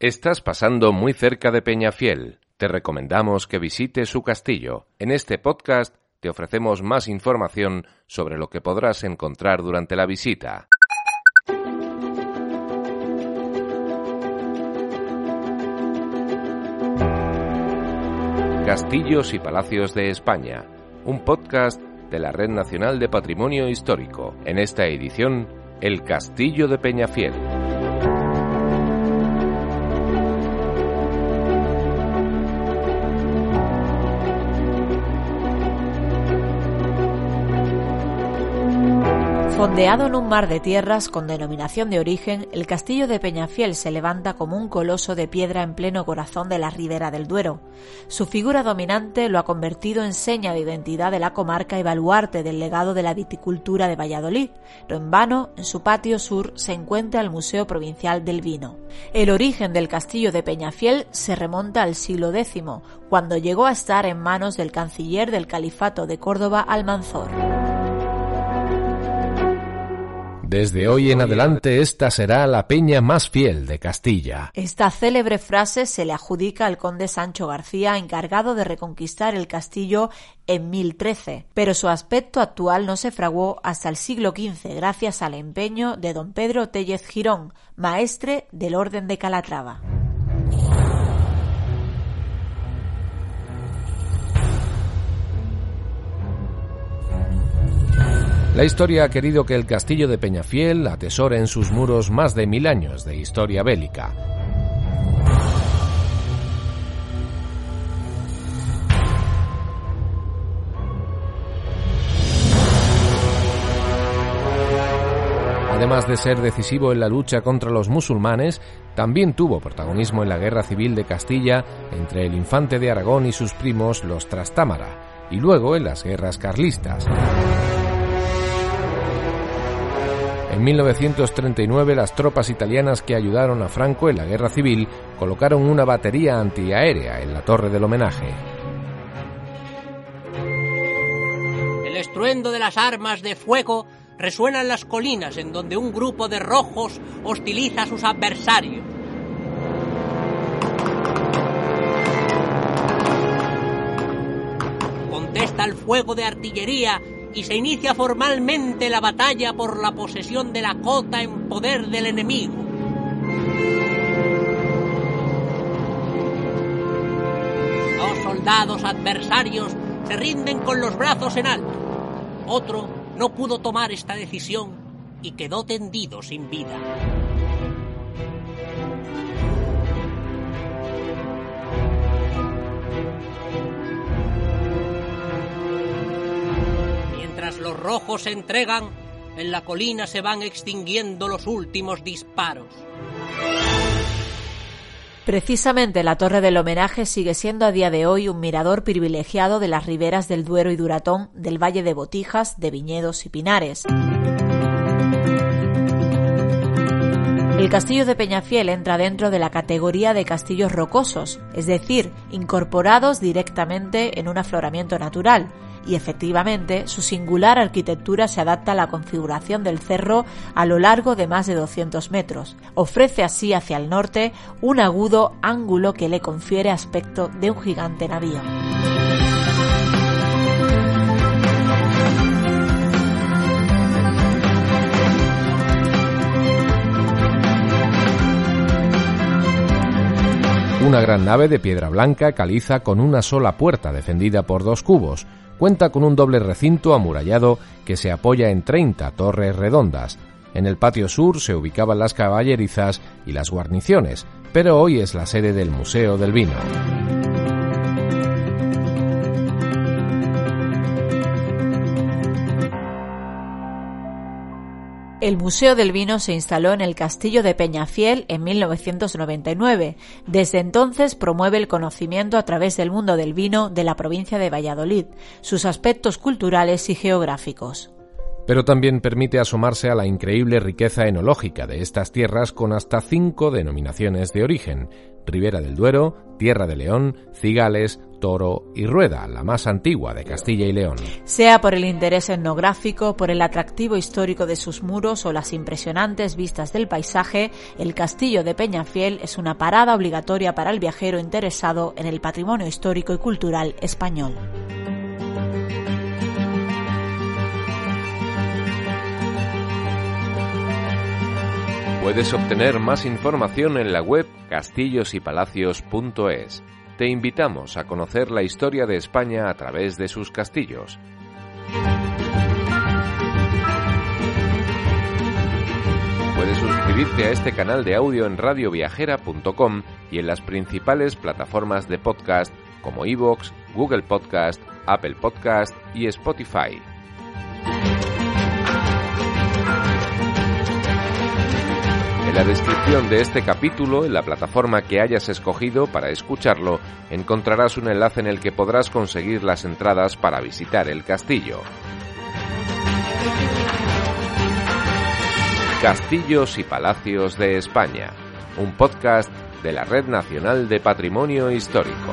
Estás pasando muy cerca de Peñafiel. Te recomendamos que visites su castillo. En este podcast te ofrecemos más información sobre lo que podrás encontrar durante la visita. Castillos y Palacios de España, un podcast de la Red Nacional de Patrimonio Histórico. En esta edición, El Castillo de Peñafiel. Fondeado en un mar de tierras con denominación de origen, el castillo de Peñafiel se levanta como un coloso de piedra en pleno corazón de la ribera del Duero. Su figura dominante lo ha convertido en seña de identidad de la comarca y baluarte del legado de la viticultura de Valladolid. No en vano, en su patio sur se encuentra el Museo Provincial del Vino. El origen del castillo de Peñafiel se remonta al siglo X, cuando llegó a estar en manos del canciller del Califato de Córdoba, Almanzor. Desde hoy en adelante esta será la peña más fiel de Castilla. Esta célebre frase se le adjudica al conde Sancho García, encargado de reconquistar el castillo en 1013, pero su aspecto actual no se fraguó hasta el siglo XV gracias al empeño de don Pedro Tellez Girón, maestre del Orden de Calatrava. La historia ha querido que el castillo de Peñafiel atesore en sus muros más de mil años de historia bélica. Además de ser decisivo en la lucha contra los musulmanes, también tuvo protagonismo en la guerra civil de Castilla entre el infante de Aragón y sus primos los Trastámara, y luego en las guerras carlistas. En 1939 las tropas italianas que ayudaron a Franco en la guerra civil colocaron una batería antiaérea en la torre del homenaje. El estruendo de las armas de fuego resuena en las colinas en donde un grupo de rojos hostiliza a sus adversarios. Contesta el fuego de artillería y se inicia formalmente la batalla por la posesión de la cota en poder del enemigo. Dos soldados adversarios se rinden con los brazos en alto. Otro no pudo tomar esta decisión y quedó tendido sin vida. Mientras los rojos se entregan, en la colina se van extinguiendo los últimos disparos. Precisamente la Torre del Homenaje sigue siendo a día de hoy un mirador privilegiado de las riberas del Duero y Duratón, del Valle de Botijas, de Viñedos y Pinares. El castillo de Peñafiel entra dentro de la categoría de castillos rocosos, es decir, incorporados directamente en un afloramiento natural, y efectivamente su singular arquitectura se adapta a la configuración del cerro a lo largo de más de 200 metros. Ofrece así hacia el norte un agudo ángulo que le confiere aspecto de un gigante navío. Una gran nave de piedra blanca caliza con una sola puerta defendida por dos cubos, Cuenta con un doble recinto amurallado que se apoya en 30 torres redondas. En el patio sur se ubicaban las caballerizas y las guarniciones, pero hoy es la sede del Museo del Vino. El Museo del Vino se instaló en el Castillo de Peñafiel en 1999. Desde entonces promueve el conocimiento a través del mundo del vino de la provincia de Valladolid, sus aspectos culturales y geográficos pero también permite asomarse a la increíble riqueza enológica de estas tierras con hasta cinco denominaciones de origen, Ribera del Duero, Tierra de León, Cigales, Toro y Rueda, la más antigua de Castilla y León. Sea por el interés etnográfico, por el atractivo histórico de sus muros o las impresionantes vistas del paisaje, el castillo de Peñafiel es una parada obligatoria para el viajero interesado en el patrimonio histórico y cultural español. Puedes obtener más información en la web castillosypalacios.es. Te invitamos a conocer la historia de España a través de sus castillos. Puedes suscribirte a este canal de audio en radioviajera.com y en las principales plataformas de podcast como iVoox, Google Podcast, Apple Podcast y Spotify. En la descripción de este capítulo, en la plataforma que hayas escogido para escucharlo, encontrarás un enlace en el que podrás conseguir las entradas para visitar el castillo. Castillos y Palacios de España, un podcast de la Red Nacional de Patrimonio Histórico.